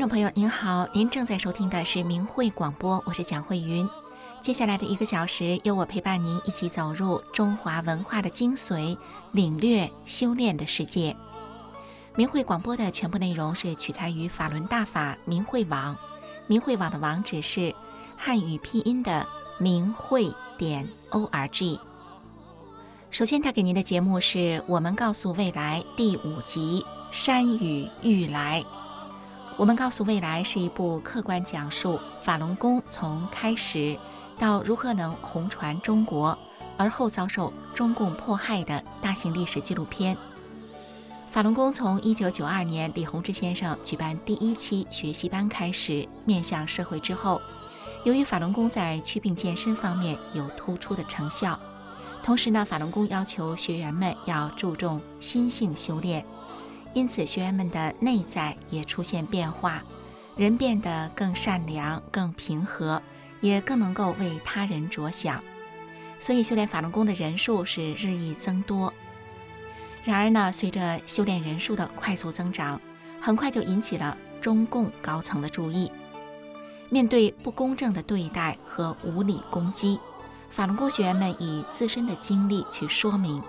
听众朋友您好，您正在收听的是明慧广播，我是蒋慧云。接下来的一个小时，由我陪伴您一起走入中华文化的精髓，领略修炼的世界。明慧广播的全部内容是取材于法轮大法明慧网，明慧网的网址是汉语拼音的明慧点 o r g。首先带给您的节目是我们告诉未来第五集《山雨欲来》。我们告诉未来是一部客观讲述法轮功从开始到如何能红传中国，而后遭受中共迫害的大型历史纪录片。法轮功从一九九二年李洪志先生举办第一期学习班开始面向社会之后，由于法轮功在祛病健身方面有突出的成效，同时呢，法轮功要求学员们要注重心性修炼。因此，学员们的内在也出现变化，人变得更善良、更平和，也更能够为他人着想。所以，修炼法轮功的人数是日益增多。然而呢，随着修炼人数的快速增长，很快就引起了中共高层的注意。面对不公正的对待和无理攻击，法轮功学员们以自身的经历去说明，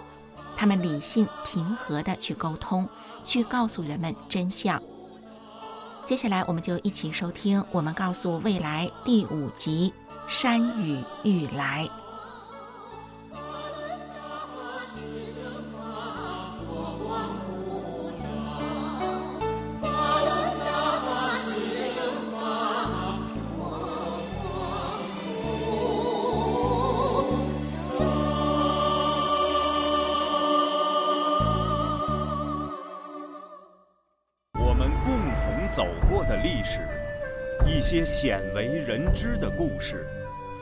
他们理性平和地去沟通。去告诉人们真相。接下来，我们就一起收听我们告诉未来第五集《山雨欲来》。走过的历史，一些鲜为人知的故事，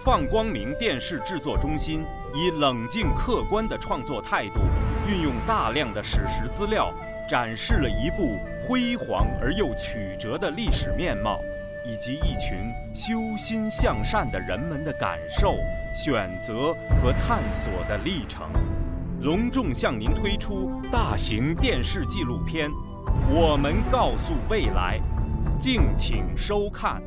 放光明电视制作中心以冷静客观的创作态度，运用大量的史实资料，展示了一部辉煌而又曲折的历史面貌，以及一群修心向善的人们的感受、选择和探索的历程。隆重向您推出大型电视纪录片《我们告诉未来》，敬请收看。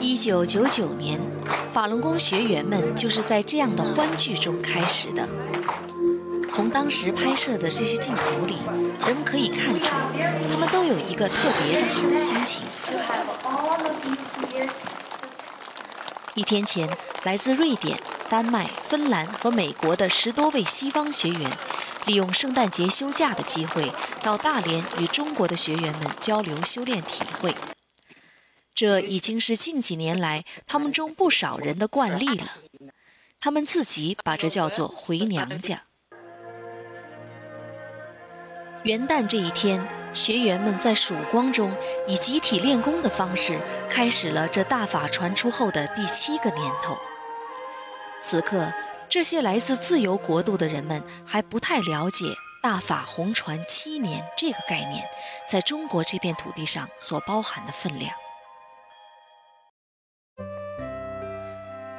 一九九九年，法轮功学员们就是在这样的欢聚中开始的。从当时拍摄的这些镜头里，人们可以看出，他们都有一个特别的好心情。一天前，来自瑞典、丹麦、芬兰和美国的十多位西方学员。利用圣诞节休假的机会，到大连与中国的学员们交流修炼体会。这已经是近几年来他们中不少人的惯例了。他们自己把这叫做“回娘家”。元旦这一天，学员们在曙光中以集体练功的方式，开始了这大法传出后的第七个年头。此刻。这些来自自由国度的人们还不太了解“大法红传七年”这个概念，在中国这片土地上所包含的分量。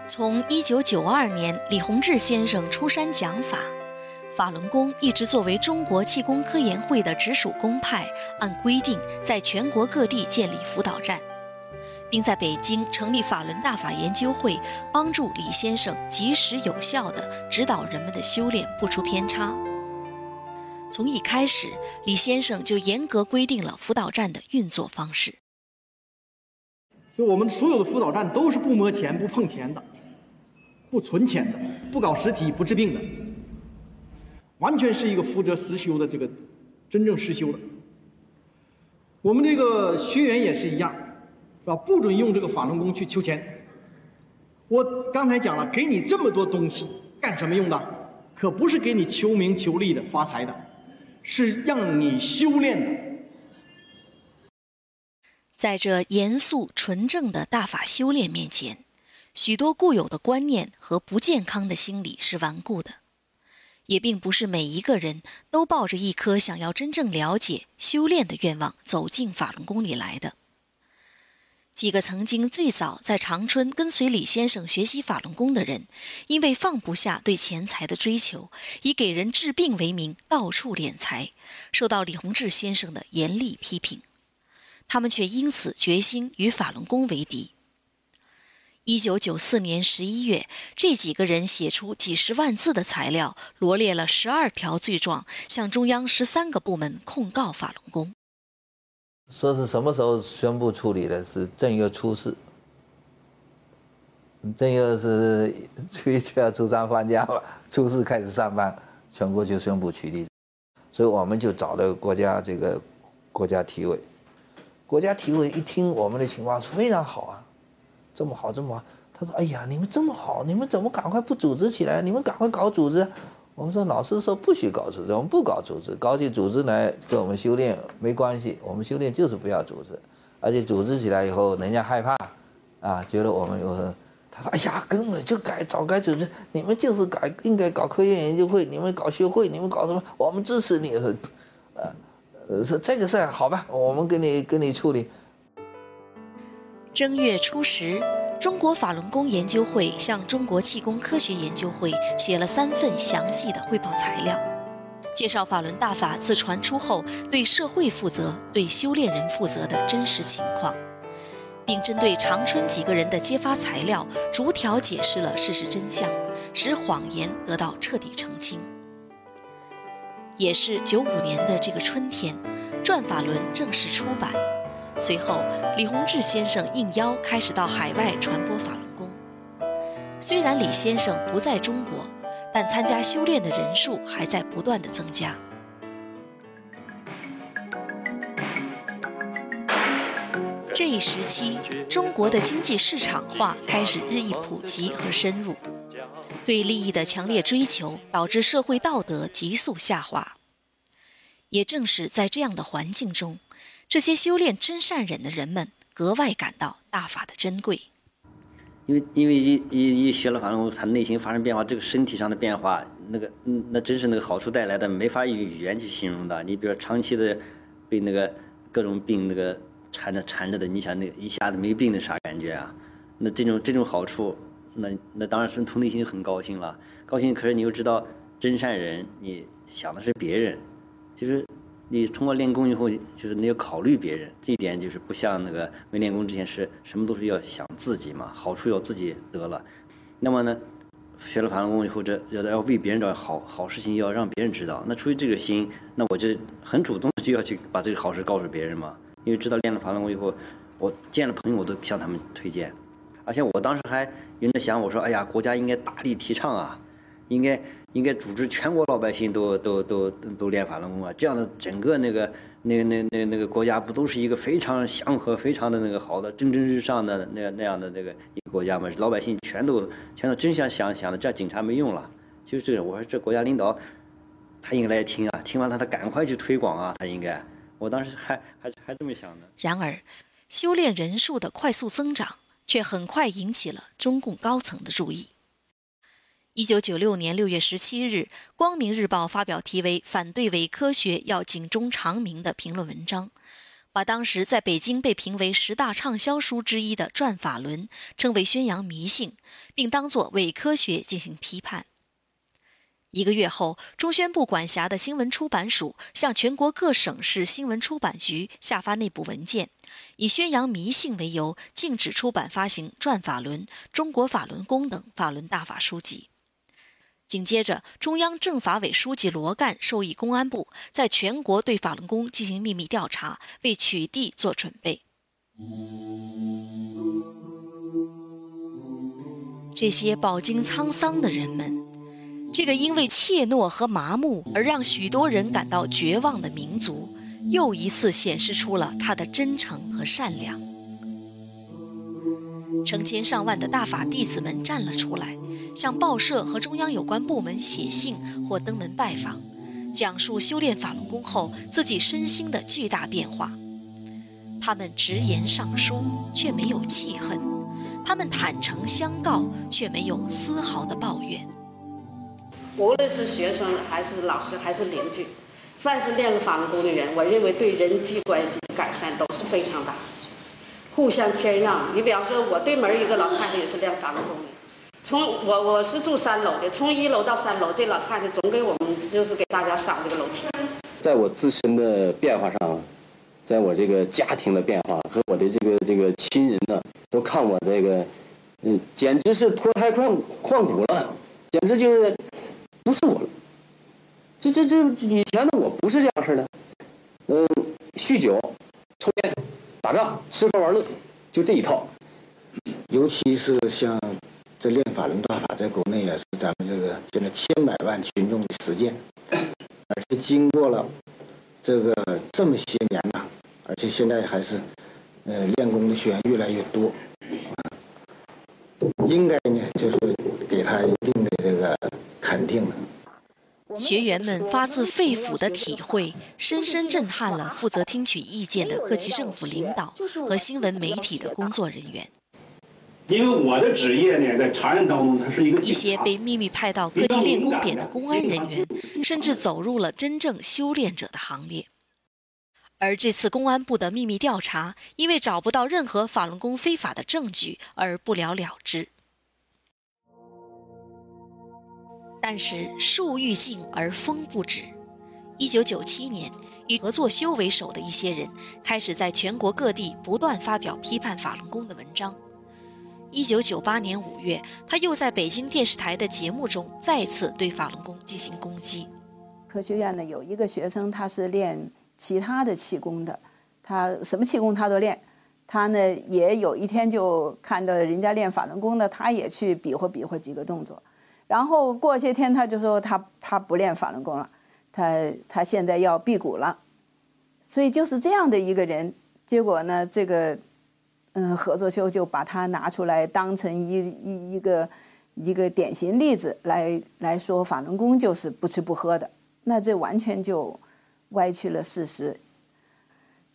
从1992年李洪志先生出山讲法，法轮功一直作为中国气功科研会的直属公派，按规定在全国各地建立辅导站。并在北京成立法轮大法研究会，帮助李先生及时有效地指导人们的修炼不出偏差。从一开始，李先生就严格规定了辅导站的运作方式。所以，我们所有的辅导站都是不摸钱、不碰钱的，不存钱的，不搞实体、不治病的，完全是一个福泽实修的这个真正实修的。我们这个学员也是一样。是吧？不准用这个法轮功去求钱。我刚才讲了，给你这么多东西干什么用的？可不是给你求名求利的、发财的，是让你修炼的。在这严肃纯正的大法修炼面前，许多固有的观念和不健康的心理是顽固的，也并不是每一个人都抱着一颗想要真正了解修炼的愿望走进法轮功里来的。几个曾经最早在长春跟随李先生学习法轮功的人，因为放不下对钱财的追求，以给人治病为名到处敛财，受到李洪志先生的严厉批评。他们却因此决心与法轮功为敌。一九九四年十一月，这几个人写出几十万字的材料，罗列了十二条罪状，向中央十三个部门控告法轮功。说是什么时候宣布处理的？是正月初四。正月是初一、初二、初三放假了，初四开始上班，全国就宣布取缔。所以我们就找了国家这个国家体委，国家体委一听我们的情况，非常好啊，这么好，这么好。他说：“哎呀，你们这么好，你们怎么赶快不组织起来？你们赶快搞组织。”我们说老师说不许搞组织，我们不搞组织，搞起组织来跟我们修炼没关系。我们修炼就是不要组织，而且组织起来以后，人家害怕，啊，觉得我们有。他说：“哎呀，根本就该早该组织，你们就是该应该搞科研研究会，你们搞学会，你们搞什么？我们支持你。”，呃，说这个事好吧，我们给你给你处理。正月初十。中国法轮功研究会向中国气功科学研究会写了三份详细的汇报材料，介绍法轮大法自传出后对社会负责、对修炼人负责的真实情况，并针对长春几个人的揭发材料，逐条解释了事实真相，使谎言得到彻底澄清。也是九五年的这个春天，《转法轮》正式出版。随后，李洪志先生应邀开始到海外传播法轮功。虽然李先生不在中国，但参加修炼的人数还在不断的增加。这一时期，中国的经济市场化开始日益普及和深入，对利益的强烈追求导致社会道德急速下滑。也正是在这样的环境中。这些修炼真善忍的人们格外感到大法的珍贵，因为因为一一一学了法轮功，他内心发生变化，这个身体上的变化，那个嗯，那真是那个好处带来的，没法用语言去形容的。你比如长期的被那个各种病那个缠着缠着的，你想那一下子没病的啥感觉啊？那这种这种好处，那那当然是从内心很高兴了，高兴。可是你又知道真善人，你想的是别人，就是。你通过练功以后，就是你要考虑别人，这一点就是不像那个没练功之前是什么都是要想自己嘛，好处要自己得了。那么呢，学了法轮功以后，这要要为别人找好好事情，要让别人知道。那出于这个心，那我就很主动就要去把这个好事告诉别人嘛。因为知道练了法轮功以后，我见了朋友我都向他们推荐，而且我当时还有着想，我说，哎呀，国家应该大力提倡啊。应该应该组织全国老百姓都都都都练法轮功啊！这样的整个那个那个那那那个国家不都是一个非常祥和、非常的那个好的、蒸蒸日上的那那样的那个一个国家吗？老百姓全都全都真想想想的，这警察没用了。就是这个，我说这国家领导他应该来听啊，听完他他赶快去推广啊，他应该。我当时还还还这么想的。然而，修炼人数的快速增长却很快引起了中共高层的注意。一九九六年六月十七日，《光明日报》发表题为“反对伪科学要警钟长鸣”的评论文章，把当时在北京被评为十大畅销书之一的《转法轮》称为宣扬迷信，并当作伪科学进行批判。一个月后，中宣部管辖的新闻出版署向全国各省市新闻出版局下发内部文件，以宣扬迷信为由，禁止出版发行《转法轮》《中国法轮功》等法轮大法书籍。紧接着，中央政法委书记罗干授意公安部在全国对法轮功进行秘密调查，为取缔做准备。这些饱经沧桑的人们，这个因为怯懦和麻木而让许多人感到绝望的民族，又一次显示出了他的真诚和善良。成千上万的大法弟子们站了出来。向报社和中央有关部门写信或登门拜访，讲述修炼法轮功后自己身心的巨大变化。他们直言上书，却没有气恨；他们坦诚相告，却没有丝毫的抱怨。无论是学生还是老师还是邻居，凡是练了法轮功的人，我认为对人际关系改善都是非常大。互相谦让。你比方说，我对门一个老太太也是练法轮功的，从我我是住三楼的，从一楼到三楼，这老太太总给我们就是给大家上这个楼梯。在我自身的变化上，在我这个家庭的变化和我的这个这个亲人呢，都看我这个，嗯，简直是脱胎换换骨了，简直就是不是我了。这这这以前的我不是这样式的，嗯，酗酒、抽烟、打仗、吃喝玩乐，就这一套。尤其是像这练法轮大法，在国内也是咱们这个现在千百万群众的实践。而且经过了这个这么些年呐，而且现在还是，呃，练功的学员越来越多，应该呢就是给他一定的这个肯定的。学员们发自肺腑的体会，深深震撼了负责听取意见的各级政府领导和新闻媒体的工作人员。因为我的职业呢，在常人当中，它是一个一些被秘密派到各地练功点的公安人员，甚至走入了真正修炼者的行列。而这次公安部的秘密调查，因为找不到任何法轮功非法的证据而不了了之。但是树欲静而风不止。一九九七年，以合作修为首的一些人，开始在全国各地不断发表批判法轮功的文章。一九九八年五月，他又在北京电视台的节目中再次对法轮功进行攻击。科学院呢有一个学生，他是练其他的气功的，他什么气功他都练。他呢也有一天就看到人家练法轮功的，他也去比划比划几个动作。然后过些天他就说他他不练法轮功了，他他现在要辟谷了。所以就是这样的一个人，结果呢这个。嗯，合作修就把它拿出来当成一一一个一个典型例子来来说，法轮功就是不吃不喝的，那这完全就歪曲了事实。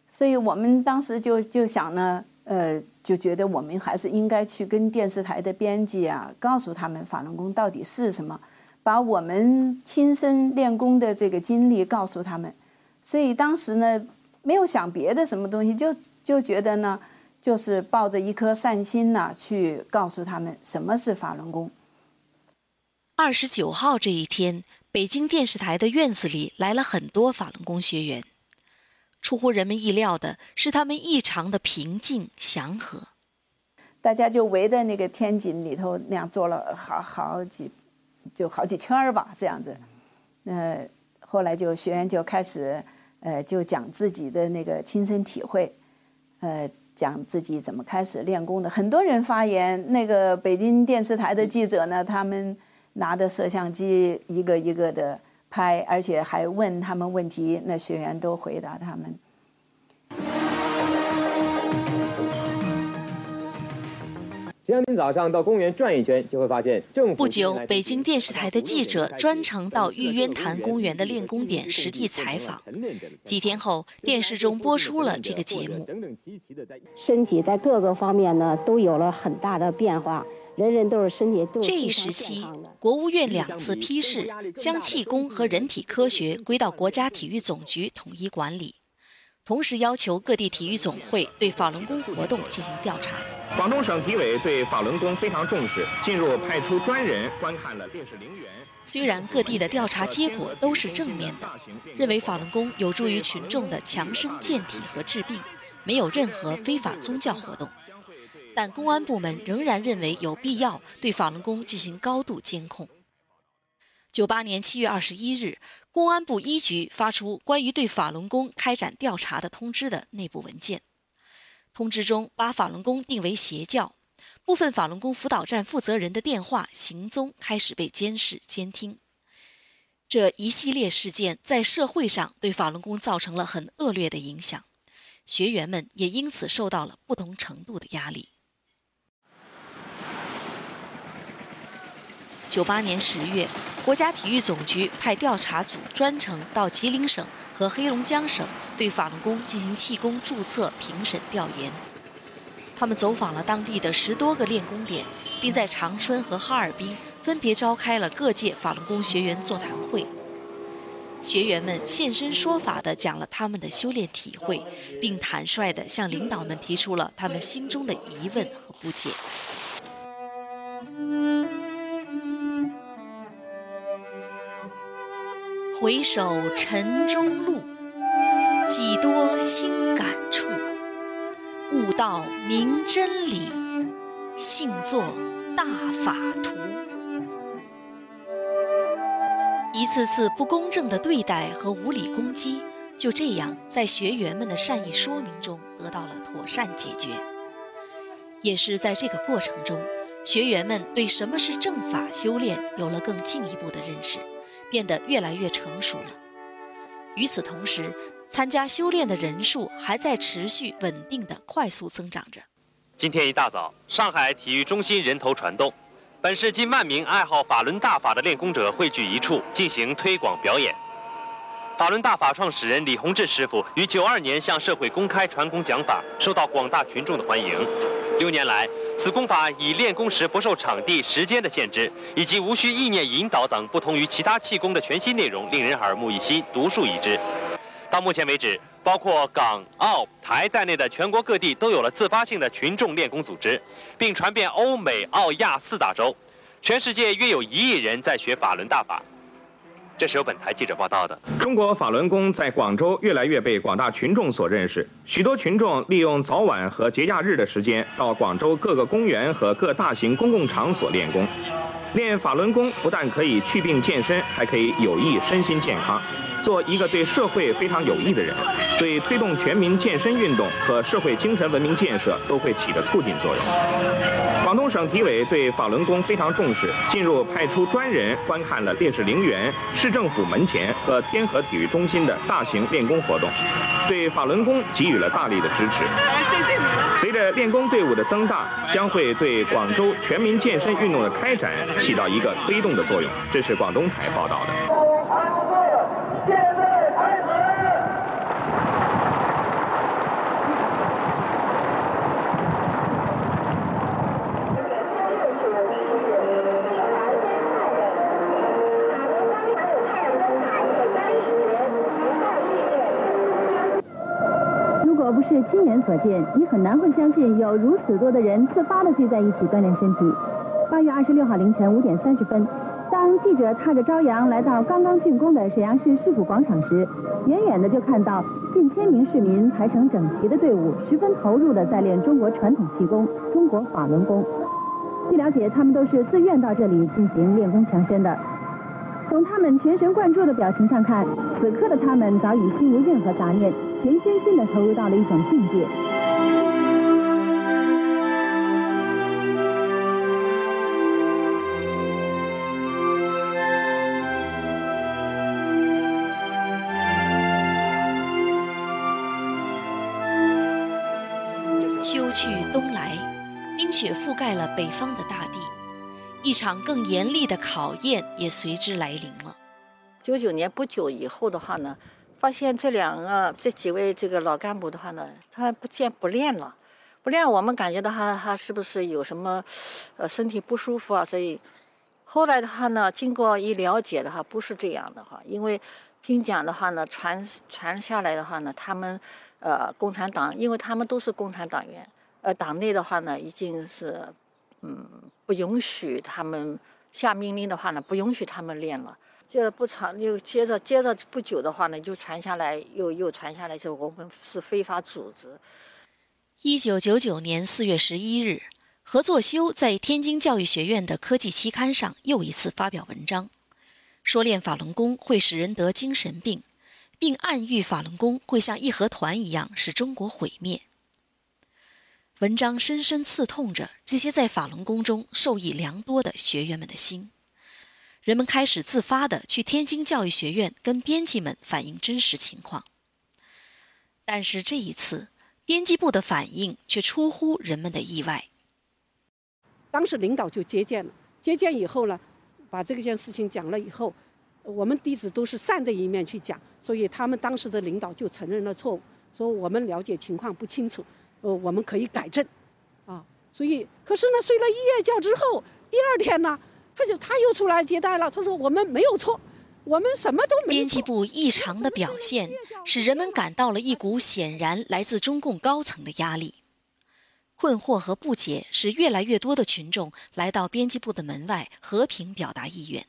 所以我们当时就就想呢，呃，就觉得我们还是应该去跟电视台的编辑啊，告诉他们法轮功到底是什么，把我们亲身练功的这个经历告诉他们。所以当时呢，没有想别的什么东西，就就觉得呢。就是抱着一颗善心呢，去告诉他们什么是法轮功。二十九号这一天，北京电视台的院子里来了很多法轮功学员。出乎人们意料的是，他们异常的平静祥和。大家就围在那个天井里头那样坐了好好几，就好几圈儿吧，这样子。呃，后来就学员就开始，呃，就讲自己的那个亲身体会。呃，讲自己怎么开始练功的，很多人发言。那个北京电视台的记者呢，他们拿着摄像机一个一个的拍，而且还问他们问题，那学员都回答他们。只要您早上到公园转一圈，就会发现政府。不久，北京电视台的记者专程到玉渊潭公园的练功点实地采访。几天后，电视中播出了这个节目。身体在各个方面呢都有了很大的变化，人人都是身体都。这一时期，国务院两次批示，将气功和人体科学归到国家体育总局统一管理。同时要求各地体育总会对法轮功活动进行调查。广东省体委对法轮功非常重视，进入派出专人观看了烈士陵园。虽然各地的调查结果都是正面的，认为法轮功有助于群众的强身健体和治病，没有任何非法宗教活动，但公安部门仍然认为有必要对法轮功进行高度监控。九八年七月二十一日。公安部一局发出关于对法轮功开展调查的通知的内部文件，通知中把法轮功定为邪教，部分法轮功辅导站负责人的电话行踪开始被监视监听。这一系列事件在社会上对法轮功造成了很恶劣的影响，学员们也因此受到了不同程度的压力。九八年十月。国家体育总局派调查组专程到吉林省和黑龙江省对法轮功进行气功注册评审调研。他们走访了当地的十多个练功点，并在长春和哈尔滨分别召开了各界法轮功学员座谈会。学员们现身说法地讲了他们的修炼体会，并坦率地向领导们提出了他们心中的疑问和不解。回首尘中路，几多新感触。悟道明真理，信作大法图。一次次不公正的对待和无理攻击，就这样在学员们的善意说明中得到了妥善解决。也是在这个过程中，学员们对什么是正法修炼有了更进一步的认识，变得越来越成熟了。与此同时，参加修炼的人数还在持续稳定的快速增长着。今天一大早，上海体育中心人头攒动。本市近万名爱好法轮大法的练功者汇聚一处进行推广表演。法轮大法创始人李洪志师傅于九二年向社会公开传功讲法，受到广大群众的欢迎。六年来，此功法以练功时不受场地、时间的限制，以及无需意念引导等不同于其他气功的全新内容，令人耳目一新、独树一帜。到目前为止，包括港、澳、台在内的全国各地都有了自发性的群众练功组织，并传遍欧美、澳、亚四大洲。全世界约有一亿人在学法轮大法。这是由本台记者报道的。中国法轮功在广州越来越被广大群众所认识，许多群众利用早晚和节假日的时间，到广州各个公园和各大型公共场所练功。练法轮功不但可以祛病健身，还可以有益身心健康。做一个对社会非常有益的人，对推动全民健身运动和社会精神文明建设都会起着促进作用。广东省体委对法轮功非常重视，进入派出专人观看了烈士陵园、市政府门前和天河体育中心的大型练功活动，对法轮功给予了大力的支持。随着练功队伍的增大，将会对广州全民健身运动的开展起到一个推动的作用。这是广东台报道的。不是亲眼所见，你很难会相信有如此多的人自发的聚在一起锻炼身体。八月二十六号凌晨五点三十分，当记者踏着朝阳来到刚刚竣工的沈阳市市府广场时，远远的就看到近千名市民排成整齐的队伍，十分投入的在练中国传统气功——中国法轮功。据了解，他们都是自愿到这里进行练功强身的。从他们全神贯注的表情上看，此刻的他们早已心无任何杂念，全身心的投入到了一种境界。秋去冬来，冰雪覆盖了北方的大地，一场更严厉的考验也随之来临了。九九年不久以后的话呢，发现这两个这几位这个老干部的话呢，他不见不练了，不练我们感觉到他他是不是有什么，呃身体不舒服啊？所以后来的话呢，经过一了解的话，不是这样的哈，因为听讲的话呢，传传下来的话呢，他们呃共产党，因为他们都是共产党员，呃党内的话呢，已经是嗯不允许他们下命令的话呢，不允许他们练了。接着不长，又接着接着不久的话呢，就传下来，又又传下来，就我们是非法组织。一九九九年四月十一日，何作修在天津教育学院的科技期刊上又一次发表文章，说练法轮功会使人得精神病，并暗喻法轮功会像义和团一样使中国毁灭。文章深深刺痛着这些在法轮功中受益良多的学员们的心。人们开始自发地去天津教育学院跟编辑们反映真实情况，但是这一次，编辑部的反应却出乎人们的意外。当时领导就接见了，接见以后呢，把这件事情讲了以后，我们弟子都是善的一面去讲，所以他们当时的领导就承认了错误，说我们了解情况不清楚，呃，我们可以改正，啊，所以可是呢，睡了一夜觉之后，第二天呢。他就他又出来接待了，他说我们没有错，我们什么都没。编辑部异常的表现，使人们感到了一股显然来自中共高层的压力。困惑和不解使越来越多的群众来到编辑部的门外和平表达意愿。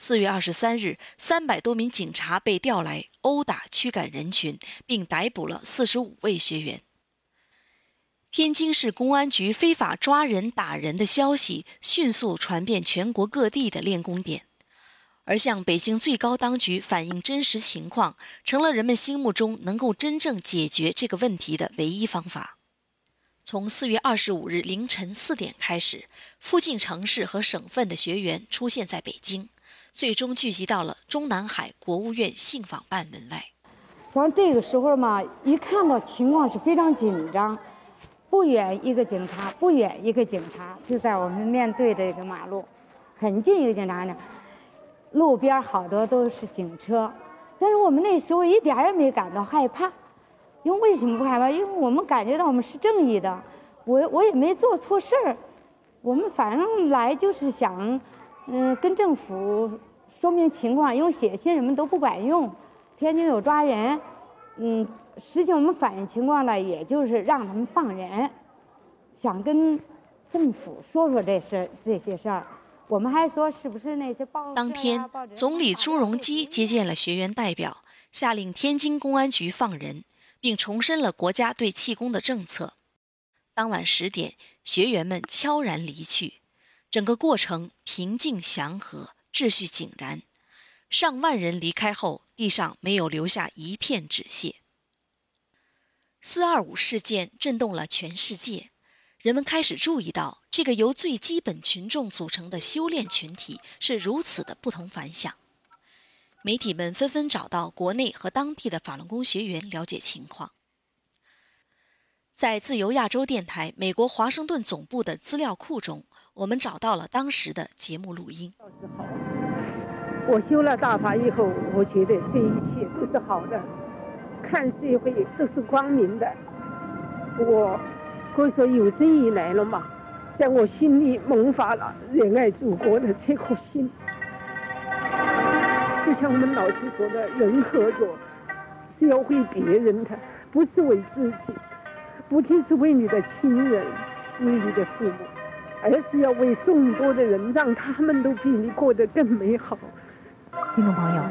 四月二十三日，三百多名警察被调来殴打、驱赶人群，并逮捕了四十五位学员。天津市公安局非法抓人、打人的消息迅速传遍全国各地的练功点，而向北京最高当局反映真实情况，成了人们心目中能够真正解决这个问题的唯一方法。从四月二十五日凌晨四点开始，附近城市和省份的学员出现在北京，最终聚集到了中南海国务院信访办门外。像这个时候嘛，一看到情况是非常紧张，不远一个警察，不远一个警察就在我们面对这个马路，很近一个警察呢。路边好多都是警车，但是我们那时候一点也没感到害怕。因为为什么不害怕？因为我们感觉到我们是正义的，我我也没做错事儿，我们反正来就是想，嗯，跟政府说明情况。因为写信什么都不管用，天津有抓人，嗯，实际我们反映情况呢，也就是让他们放人，想跟政府说说这事这些事儿。我们还说是不是那些报当天，总理朱镕基接见了学员代表，下令天津公安局放人。并重申了国家对气功的政策。当晚十点，学员们悄然离去，整个过程平静祥和，秩序井然。上万人离开后，地上没有留下一片纸屑。四二五事件震动了全世界，人们开始注意到这个由最基本群众组成的修炼群体是如此的不同凡响。媒体们纷纷找到国内和当地的法轮功学员了解情况。在自由亚洲电台美国华盛顿总部的资料库中，我们找到了当时的节目录音。我修了大法以后，我觉得这一切都是好的，看社会都是光明的。我可以说有生以来了嘛，在我心里萌发了热爱祖国的这颗心。就像我们老师说的，人合作是要为别人的，不是为自己，不仅是为你的亲人、为你的父母，而是要为众多的人，让他们都比你过得更美好。听众朋友，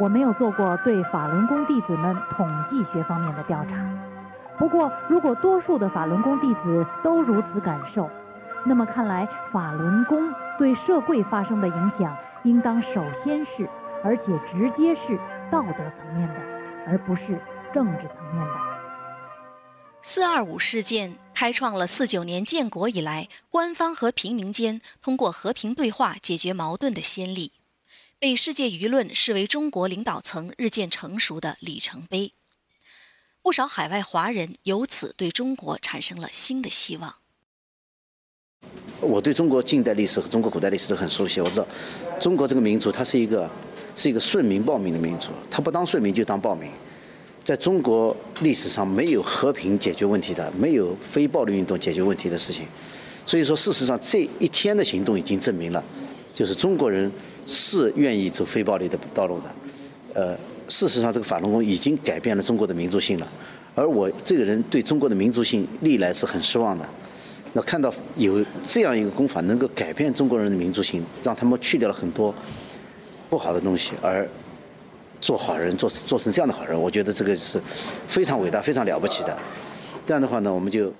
我没有做过对法轮功弟子们统计学方面的调查，不过如果多数的法轮功弟子都如此感受，那么看来法轮功对社会发生的影响，应当首先是。而且直接是道德层面的，而不是政治层面的。四二五事件开创了四九年建国以来官方和平民间通过和平对话解决矛盾的先例，被世界舆论视为中国领导层日渐成熟的里程碑。不少海外华人由此对中国产生了新的希望。我对中国近代历史和中国古代历史都很熟悉，我知道中国这个民族它是一个。是一个顺民暴民的民族，他不当顺民就当暴民。在中国历史上，没有和平解决问题的，没有非暴力运动解决问题的事情。所以说，事实上这一天的行动已经证明了，就是中国人是愿意走非暴力的道路的。呃，事实上，这个法轮功已经改变了中国的民族性了。而我这个人对中国的民族性历来是很失望的。那看到有这样一个功法能够改变中国人的民族性，让他们去掉了很多。不好的东西，而做好人，做做成这样的好人，我觉得这个是非常伟大、非常了不起的。这样的话呢，我们就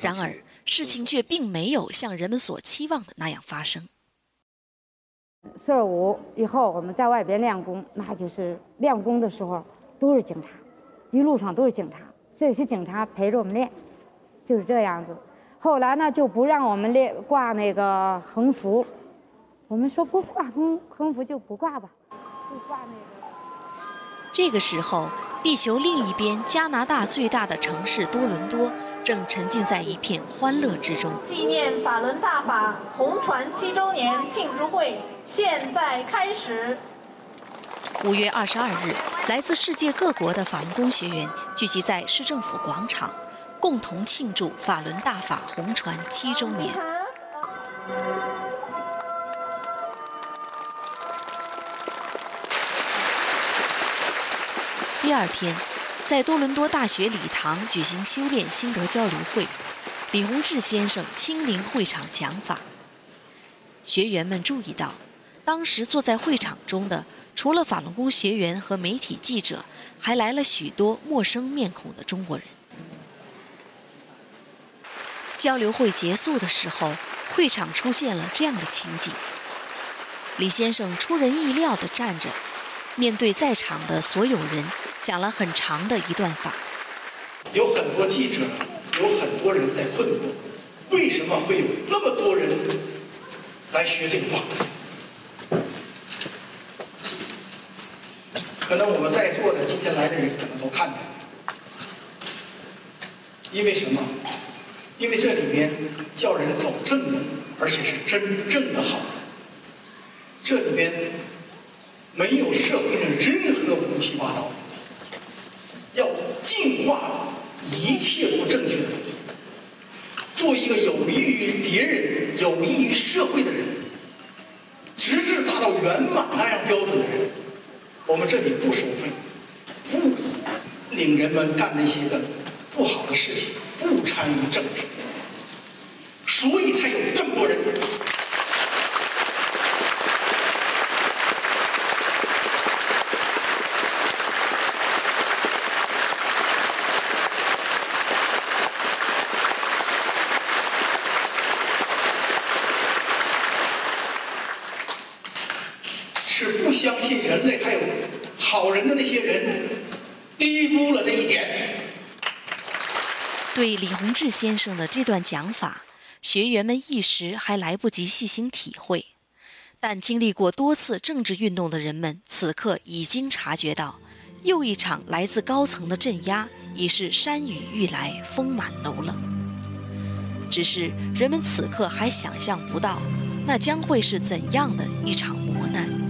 然而，事情却并没有像人们所期望的那样发生。四二五以后，我们在外边练功，那就是练功的时候都是警察，一路上都是警察，这些警察陪着我们练，就是这样子。后来呢，就不让我们练挂那个横幅。我们说不挂横横幅就不挂吧。这个时候，地球另一边，加拿大最大的城市多伦多正沉浸在一片欢乐之中。纪念法轮大法红船七周年庆祝会现在开始。五月二十二日，来自世界各国的法轮功学员聚集在市政府广场，共同庆祝法轮大法红船七周年。第二天，在多伦多大学礼堂举行修炼心得交流会，李洪志先生亲临会场讲法。学员们注意到，当时坐在会场中的，除了法轮功学员和媒体记者，还来了许多陌生面孔的中国人。交流会结束的时候，会场出现了这样的情景：李先生出人意料地站着，面对在场的所有人，讲了很长的一段话。有很多记者，有很多人在困惑，为什么会有那么多人来学这个法？可能我们在座的今天来的人可能都看见了，因为什么？因为这里面叫人走正路，而且是真正的好。这里边没有社会的任何乌七八糟，要净化一切不正确的，做一个有益于别人、有益于社会的人，直至达到圆满那样标准的人。我们这里不收费，不领人们干那些个不好的事情，不参与政治。所以才有这么多人。是不相信人类还有好人的那些人，低估了这一点。对李洪志先生的这段讲法。学员们一时还来不及细心体会，但经历过多次政治运动的人们，此刻已经察觉到，又一场来自高层的镇压已是山雨欲来风满楼了。只是人们此刻还想象不到，那将会是怎样的一场磨难。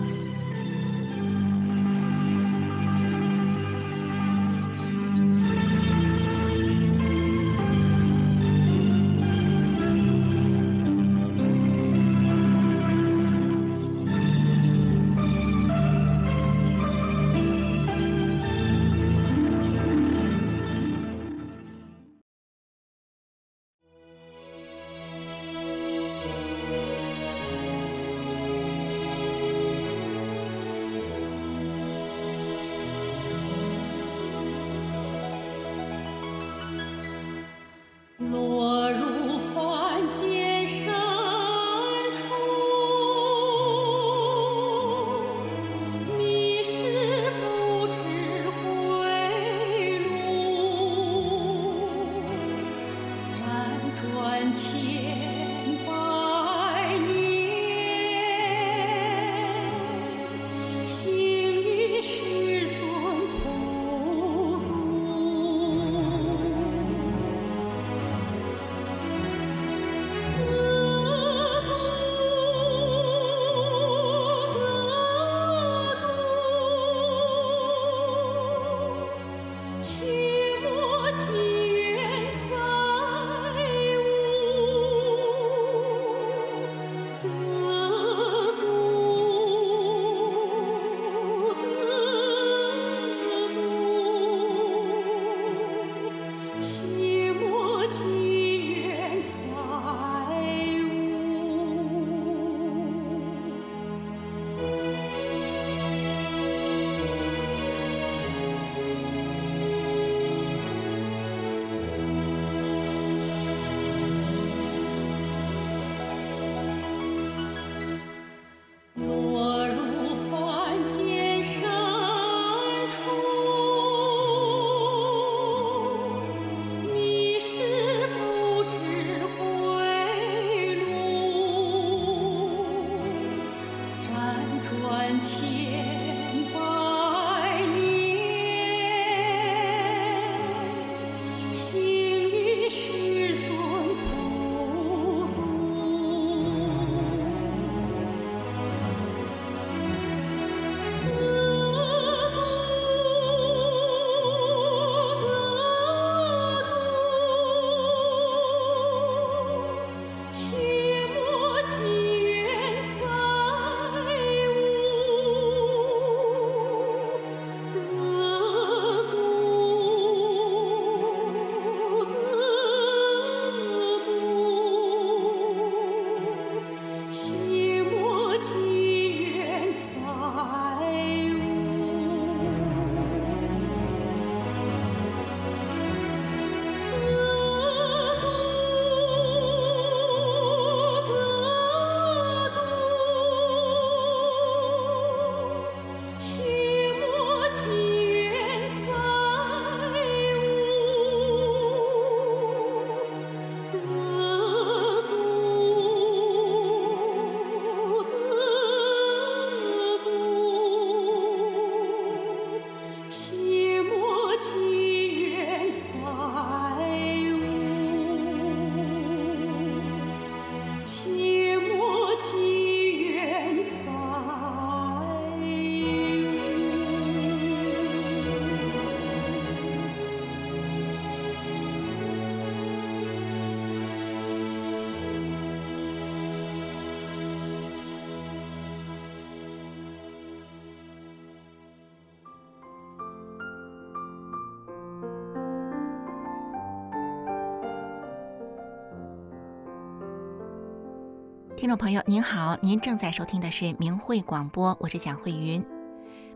听众朋友您好，您正在收听的是明慧广播，我是蒋慧云。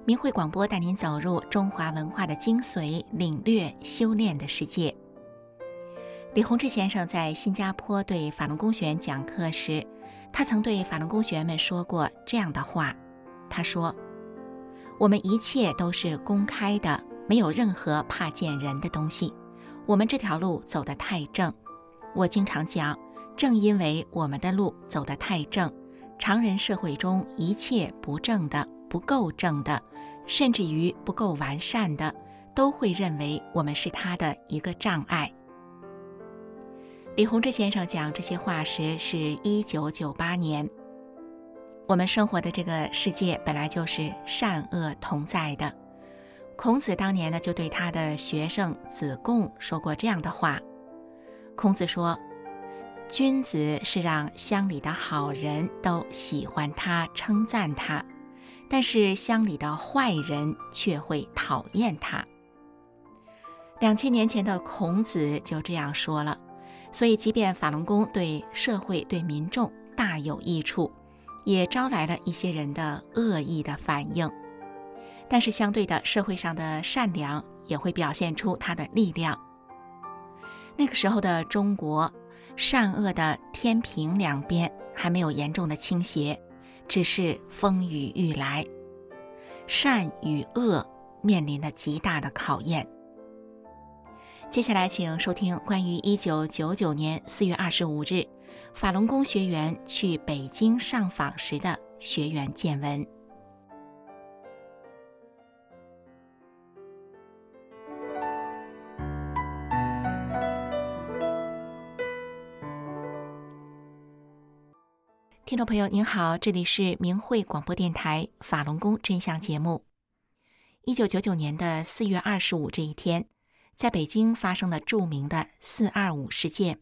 明慧广播带您走入中华文化的精髓，领略修炼的世界。李洪志先生在新加坡对法轮功学员讲课时，他曾对法轮功学员们说过这样的话：“他说，我们一切都是公开的，没有任何怕见人的东西。我们这条路走得太正。我经常讲。”正因为我们的路走得太正，常人社会中一切不正的、不够正的，甚至于不够完善的，都会认为我们是他的一个障碍。李洪志先生讲这些话时是一九九八年。我们生活的这个世界本来就是善恶同在的。孔子当年呢就对他的学生子贡说过这样的话。孔子说。君子是让乡里的好人都喜欢他、称赞他，但是乡里的坏人却会讨厌他。两千年前的孔子就这样说了，所以即便法轮功对社会、对民众大有益处，也招来了一些人的恶意的反应，但是相对的，社会上的善良也会表现出它的力量。那个时候的中国。善恶的天平两边还没有严重的倾斜，只是风雨欲来，善与恶面临着极大的考验。接下来，请收听关于一九九九年四月二十五日法轮功学员去北京上访时的学员见闻。听众朋友您好，这里是明慧广播电台法轮功真相节目。一九九九年的四月二十五这一天，在北京发生了著名的“四二五”事件，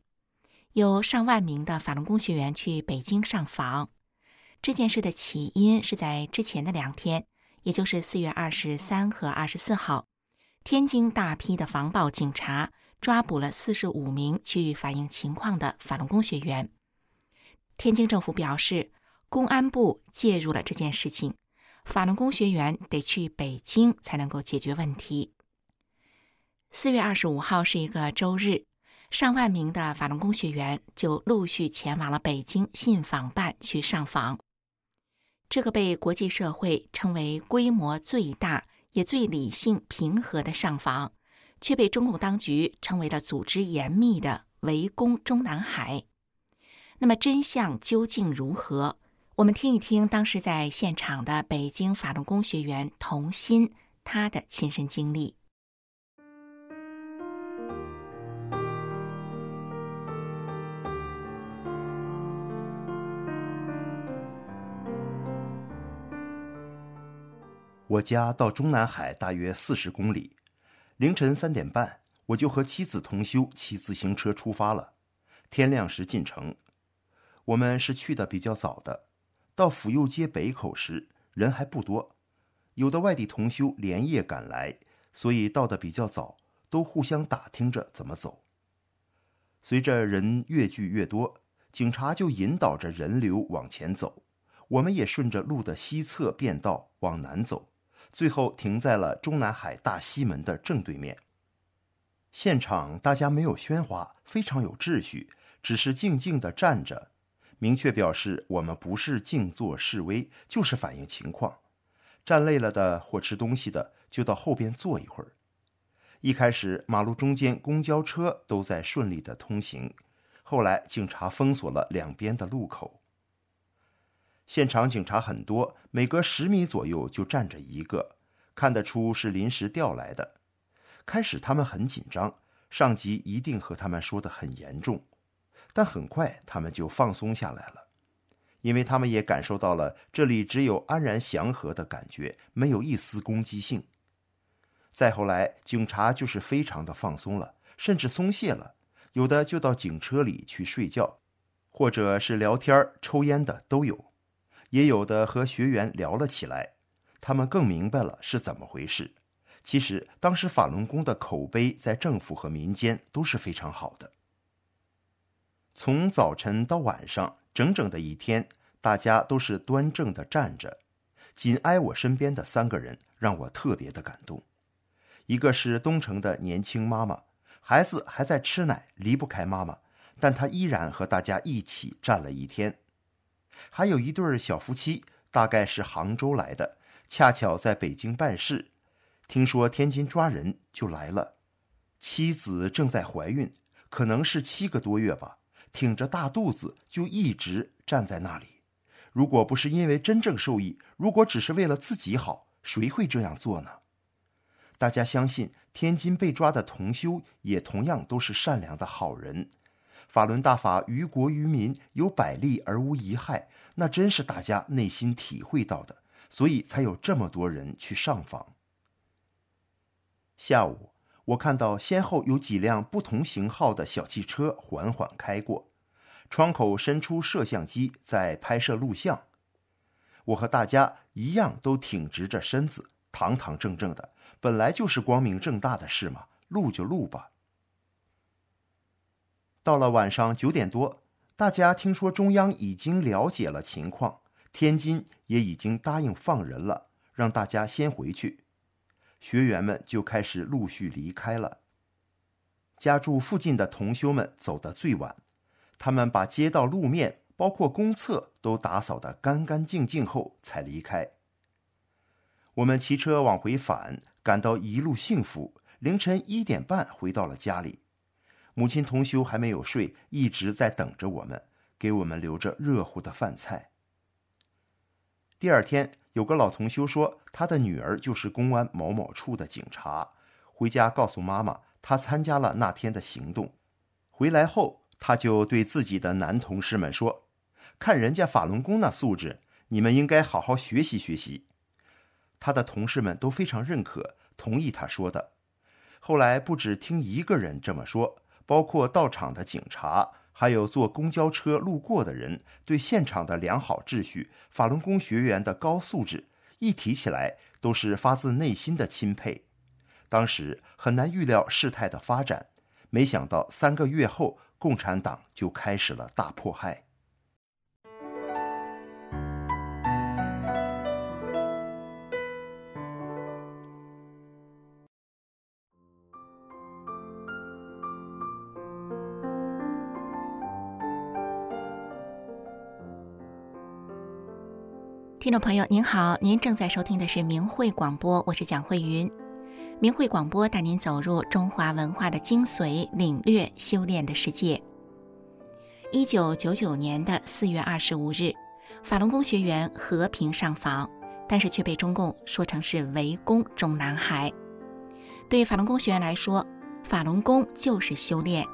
有上万名的法轮功学员去北京上访。这件事的起因是在之前的两天，也就是四月二十三和二十四号，天津大批的防暴警察抓捕了四十五名去反映情况的法轮功学员。天津政府表示，公安部介入了这件事情，法轮功学员得去北京才能够解决问题。四月二十五号是一个周日，上万名的法轮功学员就陆续前往了北京信访办去上访。这个被国际社会称为规模最大也最理性平和的上访，却被中共当局称为了组织严密的围攻中南海。那么真相究竟如何？我们听一听当时在现场的北京法轮功学员童心他的亲身经历。我家到中南海大约四十公里，凌晨三点半，我就和妻子同修骑自行车出发了，天亮时进城。我们是去的比较早的，到府右街北口时人还不多，有的外地同修连夜赶来，所以到的比较早，都互相打听着怎么走。随着人越聚越多，警察就引导着人流往前走，我们也顺着路的西侧便道往南走，最后停在了中南海大西门的正对面。现场大家没有喧哗，非常有秩序，只是静静地站着。明确表示，我们不是静坐示威，就是反映情况。站累了的或吃东西的，就到后边坐一会儿。一开始，马路中间公交车都在顺利的通行，后来警察封锁了两边的路口。现场警察很多，每隔十米左右就站着一个，看得出是临时调来的。开始他们很紧张，上级一定和他们说的很严重。但很快，他们就放松下来了，因为他们也感受到了这里只有安然祥和的感觉，没有一丝攻击性。再后来，警察就是非常的放松了，甚至松懈了，有的就到警车里去睡觉，或者是聊天、抽烟的都有，也有的和学员聊了起来，他们更明白了是怎么回事。其实，当时法轮功的口碑在政府和民间都是非常好的。从早晨到晚上，整整的一天，大家都是端正的站着。紧挨我身边的三个人让我特别的感动。一个是东城的年轻妈妈，孩子还在吃奶，离不开妈妈，但她依然和大家一起站了一天。还有一对小夫妻，大概是杭州来的，恰巧在北京办事，听说天津抓人就来了。妻子正在怀孕，可能是七个多月吧，挺着大肚子就一直站在那里。如果不是因为真正受益，如果只是为了自己好，谁会这样做呢？大家相信，天津被抓的同修也同样都是善良的好人。法轮大法于国于民有百利而无一害，那真是大家内心体会到的，所以才有这么多人去上访。下午，我看到先后有几辆不同型号的小汽车缓缓开过，窗口伸出摄像机在拍摄录像。我和大家一样，都挺直着身子，堂堂正正的。本来就是光明正大的事嘛，录就录吧。到了晚上九点多，大家听说中央已经了解了情况，天津也已经答应放人了，让大家先回去。学员们就开始陆续离开了。家住附近的同修们走得最晚，他们把街道路面，包括公厕都打扫得干干净净后才离开。我们骑车往回返。感到一路幸福。凌晨一点半回到了家里，母亲同修还没有睡，一直在等着我们，给我们留着热乎的饭菜。第二天，有个老同修说，他的女儿就是公安某某处的警察，回家告诉妈妈，他参加了那天的行动。回来后，他就对自己的男同事们说：“看人家法轮功那素质，你们应该好好学习学习。”他的同事们都非常认可，同意他说的。后来不止听一个人这么说，包括到场的警察，还有坐公交车路过的人，对现场的良好秩序、法轮功学员的高素质，一提起来都是发自内心的钦佩。当时很难预料事态的发展，没想到三个月后，共产党就开始了大迫害。听众朋友您好，您正在收听的是明慧广播，我是蒋慧云。明慧广播带您走入中华文化的精髓，领略修炼的世界。一九九九年的四月二十五日，法轮功学员和平上访，但是却被中共说成是围攻中南海。对法轮功学员来说，法轮功就是修炼，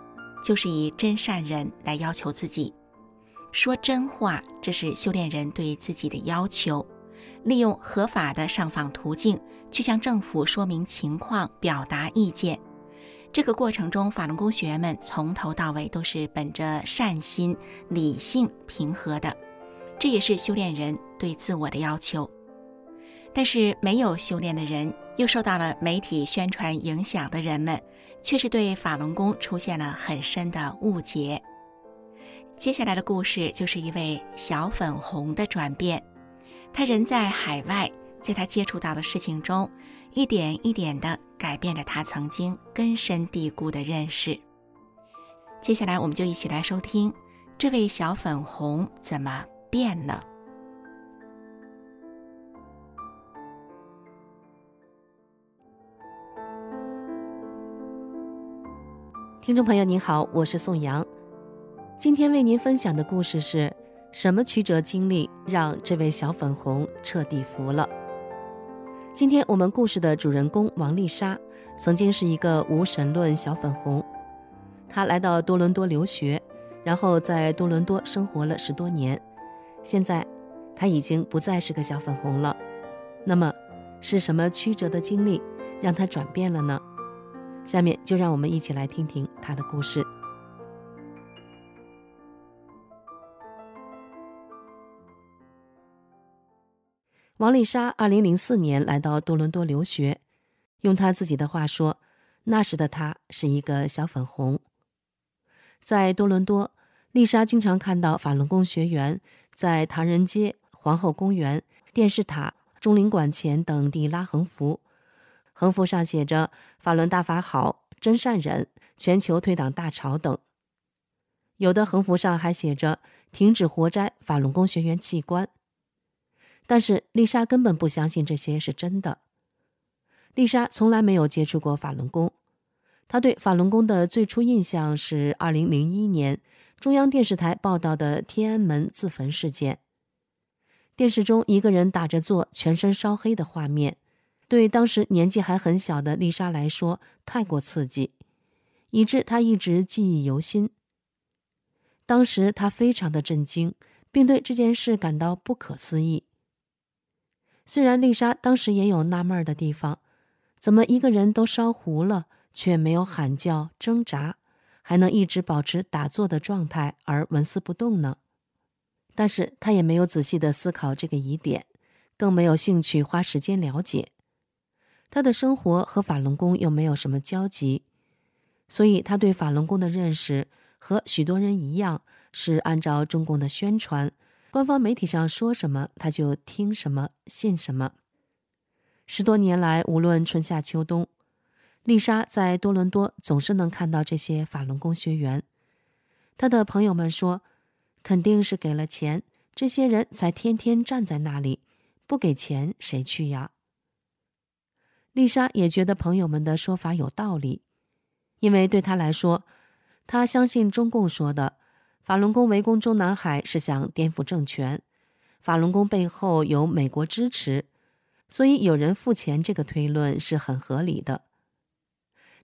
就是以真善人来要求自己。说真话，这是修炼人对自己的要求。利用合法的上访途径去向政府说明情况、表达意见。这个过程中，法轮功学员们从头到尾都是本着善心、理性、平和的。这也是修炼人对自我的要求。但是，没有修炼的人，又受到了媒体宣传影响的人们，却是对法轮功出现了很深的误解。接下来的故事就是一位小粉红的转变。他人在海外，在他接触到的事情中，一点一点地改变着他曾经根深蒂固的认识。接下来，我们就一起来收听这位小粉红怎么变了。听众朋友您好，我是宋阳。今天为您分享的故事是什么曲折经历让这位小粉红彻底服了？今天我们故事的主人公王丽莎曾经是一个无神论小粉红，她来到多伦多留学，然后在多伦多生活了十多年，现在她已经不再是个小粉红了。那么是什么曲折的经历让她转变了呢？下面就让我们一起来听听她的故事。王丽莎二零零四年来到多伦多留学，用她自己的话说，那时的她是一个小粉红。在多伦多，丽莎经常看到法轮功学员在唐人街、皇后公园、电视塔、中领馆前等地拉横幅，横幅上写着“法轮大法好，真善忍，全球推党大潮”等。有的横幅上还写着“停止活摘法轮功学员器官”。但是丽莎根本不相信这些是真的。丽莎从来没有接触过法轮功，她对法轮功的最初印象是2001年中央电视台报道的天安门自焚事件。电视中一个人打着坐、全身烧黑的画面，对当时年纪还很小的丽莎来说太过刺激，以致她一直记忆犹新。当时她非常的震惊，并对这件事感到不可思议。虽然丽莎当时也有纳闷的地方，怎么一个人都烧糊了，却没有喊叫、挣扎，还能一直保持打坐的状态而纹丝不动呢？但是她也没有仔细的思考这个疑点，更没有兴趣花时间了解。她的生活和法轮功又没有什么交集，所以她对法轮功的认识和许多人一样，是按照中共的宣传。官方媒体上说什么，他就听什么、信什么。十多年来，无论春夏秋冬，丽莎在多伦多总是能看到这些法轮功学员。他的朋友们说，肯定是给了钱，这些人才天天站在那里，不给钱谁去呀？丽莎也觉得朋友们的说法有道理，因为对她来说，她相信中共说的。法轮功围攻中南海是想颠覆政权，法轮功背后有美国支持，所以有人付钱，这个推论是很合理的。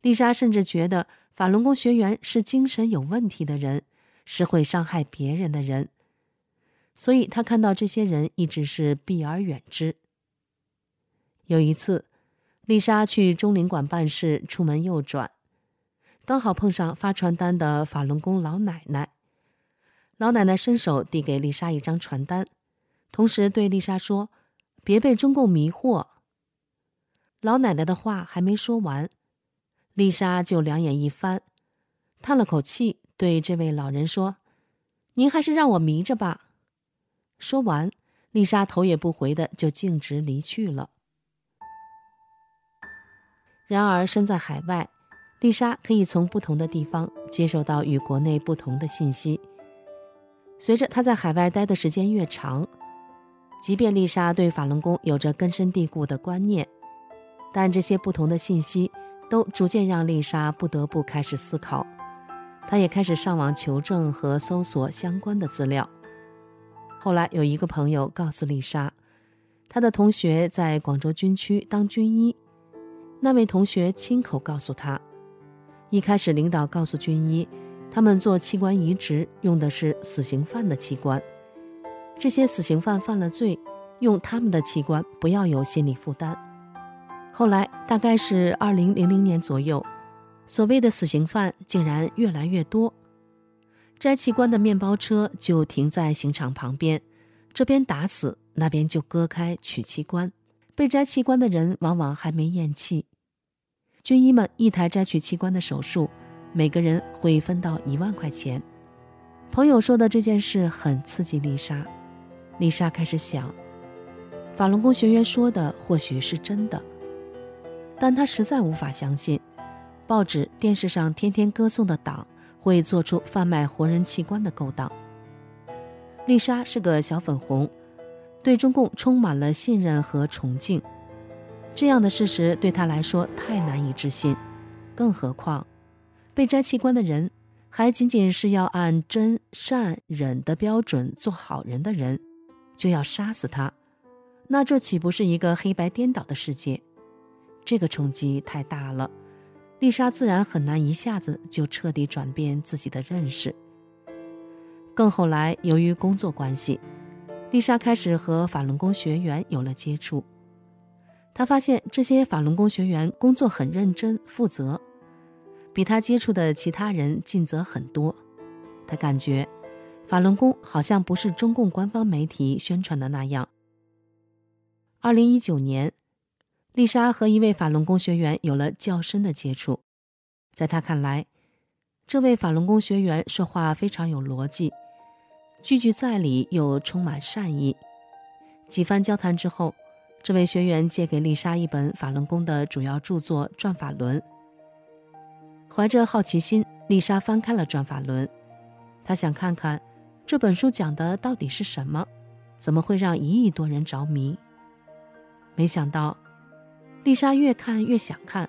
丽莎甚至觉得法轮功学员是精神有问题的人，是会伤害别人的人，所以她看到这些人一直是避而远之。有一次，丽莎去中领馆办事，出门右转，刚好碰上发传单的法轮功老奶奶。老奶奶伸手递给丽莎一张传单，同时对丽莎说：“别被中共迷惑。”老奶奶的话还没说完，丽莎就两眼一翻，叹了口气，对这位老人说：“您还是让我迷着吧。”说完，丽莎头也不回的就径直离去了。然而，身在海外，丽莎可以从不同的地方接受到与国内不同的信息。随着他在海外待的时间越长，即便丽莎对法轮功有着根深蒂固的观念，但这些不同的信息都逐渐让丽莎不得不开始思考。她也开始上网求证和搜索相关的资料。后来有一个朋友告诉丽莎，她的同学在广州军区当军医。那位同学亲口告诉他，一开始领导告诉军医。他们做器官移植用的是死刑犯的器官，这些死刑犯犯了罪，用他们的器官不要有心理负担。后来大概是二零零零年左右，所谓的死刑犯竟然越来越多，摘器官的面包车就停在刑场旁边，这边打死，那边就割开取器官，被摘器官的人往往还没咽气。军医们一台摘取器官的手术。每个人会分到一万块钱。朋友说的这件事很刺激丽莎。丽莎开始想，法轮功学员说的或许是真的，但她实在无法相信，报纸、电视上天天歌颂的党会做出贩卖活人器官的勾当。丽莎是个小粉红，对中共充满了信任和崇敬。这样的事实对她来说太难以置信，更何况。被摘器官的人，还仅仅是要按真善忍的标准做好人的人，就要杀死他，那这岂不是一个黑白颠倒的世界？这个冲击太大了，丽莎自然很难一下子就彻底转变自己的认识。更后来，由于工作关系，丽莎开始和法轮功学员有了接触。她发现这些法轮功学员工作很认真负责。比他接触的其他人尽责很多，他感觉法轮功好像不是中共官方媒体宣传的那样。二零一九年，丽莎和一位法轮功学员有了较深的接触，在他看来，这位法轮功学员说话非常有逻辑，句句在理又充满善意。几番交谈之后，这位学员借给丽莎一本法轮功的主要著作《转法轮》。怀着好奇心，丽莎翻开了《转法轮》，她想看看这本书讲的到底是什么，怎么会让一亿多人着迷？没想到，丽莎越看越想看，《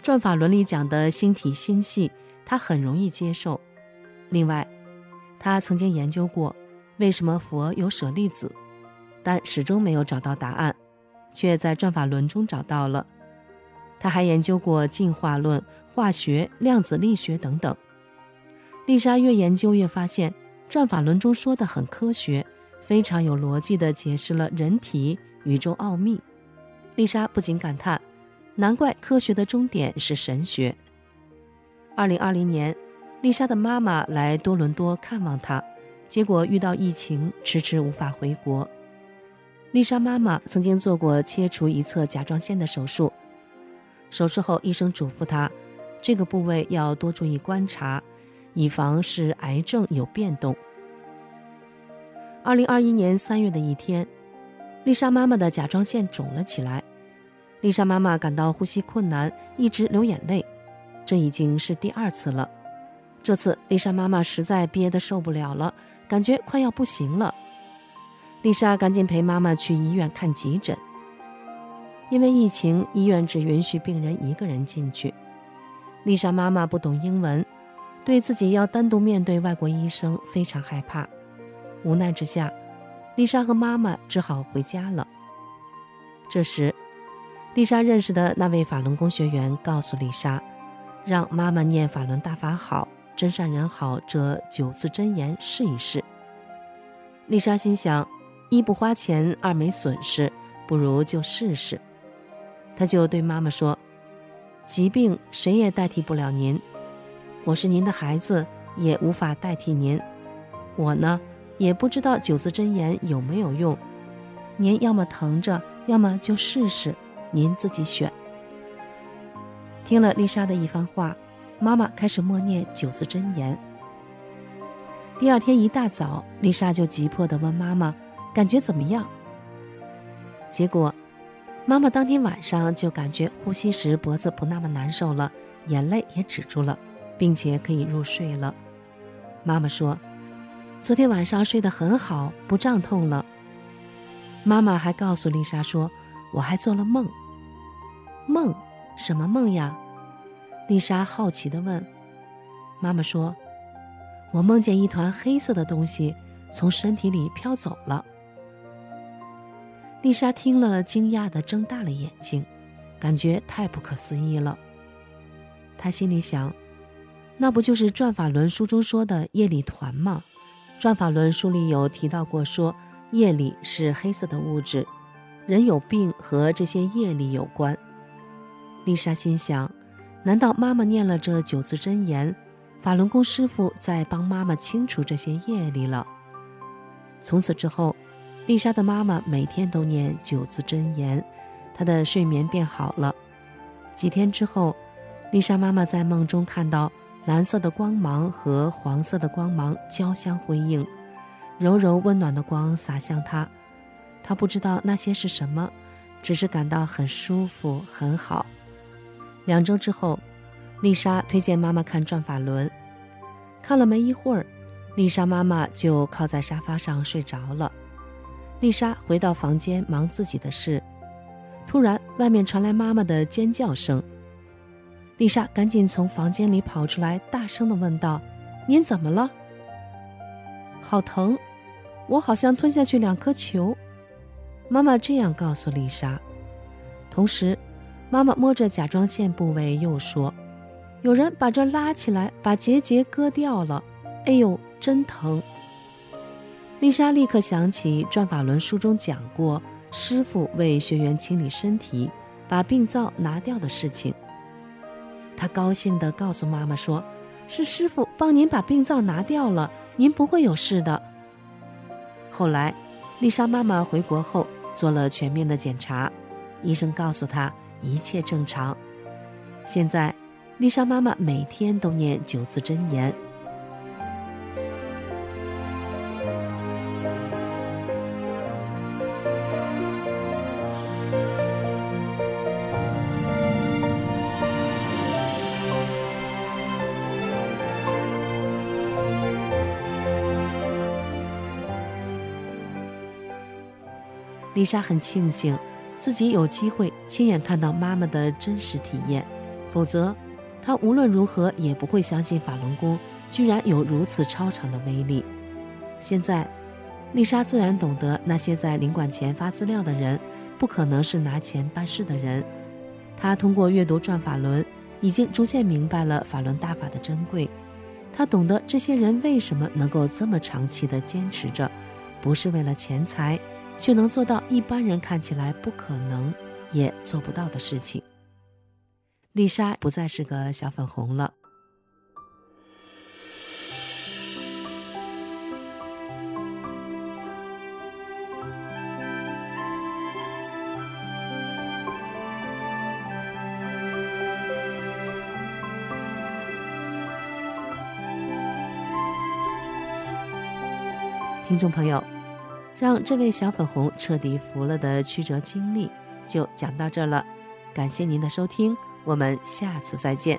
转法轮》里讲的星体星系。她很容易接受。另外，她曾经研究过为什么佛有舍利子，但始终没有找到答案，却在《转法轮》中找到了。他还研究过进化论、化学、量子力学等等。丽莎越研究越发现，《转法轮》中说的很科学，非常有逻辑地解释了人体、宇宙奥秘。丽莎不禁感叹：难怪科学的终点是神学。二零二零年，丽莎的妈妈来多伦多看望她，结果遇到疫情，迟迟无法回国。丽莎妈妈曾经做过切除一侧甲状腺的手术，手术后医生嘱咐她，这个部位要多注意观察，以防是癌症有变动。二零二一年三月的一天，丽莎妈妈的甲状腺肿了起来，丽莎妈妈感到呼吸困难，一直流眼泪。这已经是第二次了。这次丽莎妈妈实在憋得受不了了，感觉快要不行了。丽莎赶紧陪妈妈去医院看急诊。因为疫情，医院只允许病人一个人进去。丽莎妈妈不懂英文，对自己要单独面对外国医生非常害怕。无奈之下，丽莎和妈妈只好回家了。这时，丽莎认识的那位法轮功学员告诉丽莎。让妈妈念法轮大法好，真善人好这九字真言试一试。丽莎心想，一不花钱，二没损失，不如就试试。他就对妈妈说：“疾病谁也代替不了您，我是您的孩子，也无法代替您。我呢，也不知道九字真言有没有用。您要么疼着，要么就试试，您自己选。”听了丽莎的一番话，妈妈开始默念九字真言。第二天一大早，丽莎就急迫地问妈妈：“感觉怎么样？”结果，妈妈当天晚上就感觉呼吸时脖子不那么难受了，眼泪也止住了，并且可以入睡了。妈妈说：“昨天晚上睡得很好，不胀痛了。”妈妈还告诉丽莎说：“我还做了梦，梦。”什么梦呀？丽莎好奇地问。妈妈说：“我梦见一团黑色的东西从身体里飘走了。”丽莎听了，惊讶地睁大了眼睛，感觉太不可思议了。她心里想：“那不就是《转法轮》书中说的业力团吗？《转法轮》书里有提到过，说业力是黑色的物质，人有病和这些业力有关。”丽莎心想：难道妈妈念了这九字真言，法轮功师傅在帮妈妈清除这些业力了？从此之后，丽莎的妈妈每天都念九字真言，她的睡眠变好了。几天之后，丽莎妈妈在梦中看到蓝色的光芒和黄色的光芒交相辉映，柔柔温暖的光洒向她。她不知道那些是什么，只是感到很舒服，很好。两周之后，丽莎推荐妈妈看《转法轮》，看了没一会儿，丽莎妈妈就靠在沙发上睡着了。丽莎回到房间忙自己的事，突然外面传来妈妈的尖叫声。丽莎赶紧从房间里跑出来，大声地问道：“您怎么了？”“好疼，我好像吞下去两颗球。”妈妈这样告诉丽莎，同时。妈妈摸着甲状腺部位，又说：“有人把这拉起来，把结节割掉了。哎呦，真疼！”丽莎立刻想起《转法轮》书中讲过，师傅为学员清理身体，把病灶拿掉的事情。她高兴地告诉妈妈说：“是师傅帮您把病灶拿掉了，您不会有事的。”后来，丽莎妈妈回国后做了全面的检查，医生告诉她。一切正常。现在，丽莎妈妈每天都念九字真言。丽莎很庆幸自己有机会亲眼看到妈妈的真实体验，否则她无论如何也不会相信法轮功居然有如此超常的威力。现在，丽莎自然懂得那些在领馆前发资料的人不可能是拿钱办事的人。她通过阅读《转法轮》，已经逐渐明白了法轮大法的珍贵。她懂得这些人为什么能够这么长期的坚持着，不是为了钱财。却能做到一般人看起来不可能也做不到的事情。丽莎不再是个小粉红了。听众朋友。让这位小粉红彻底服了的曲折经历就讲到这了，感谢您的收听，我们下次再见。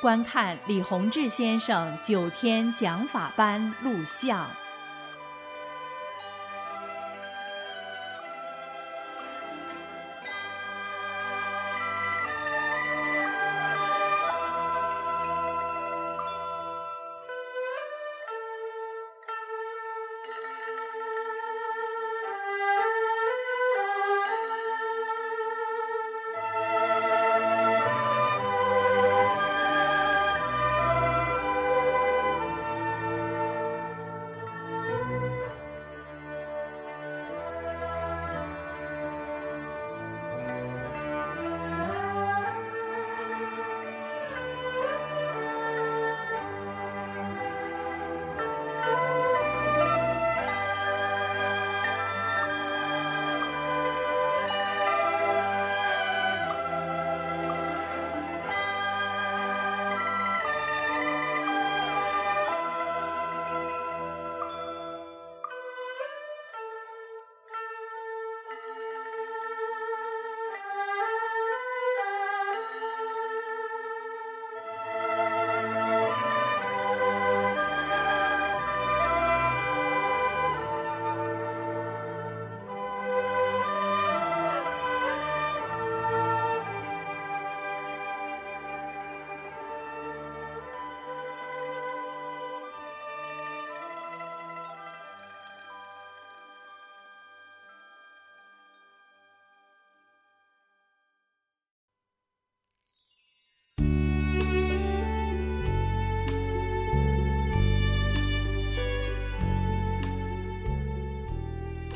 观看李洪志先生九天讲法班录像。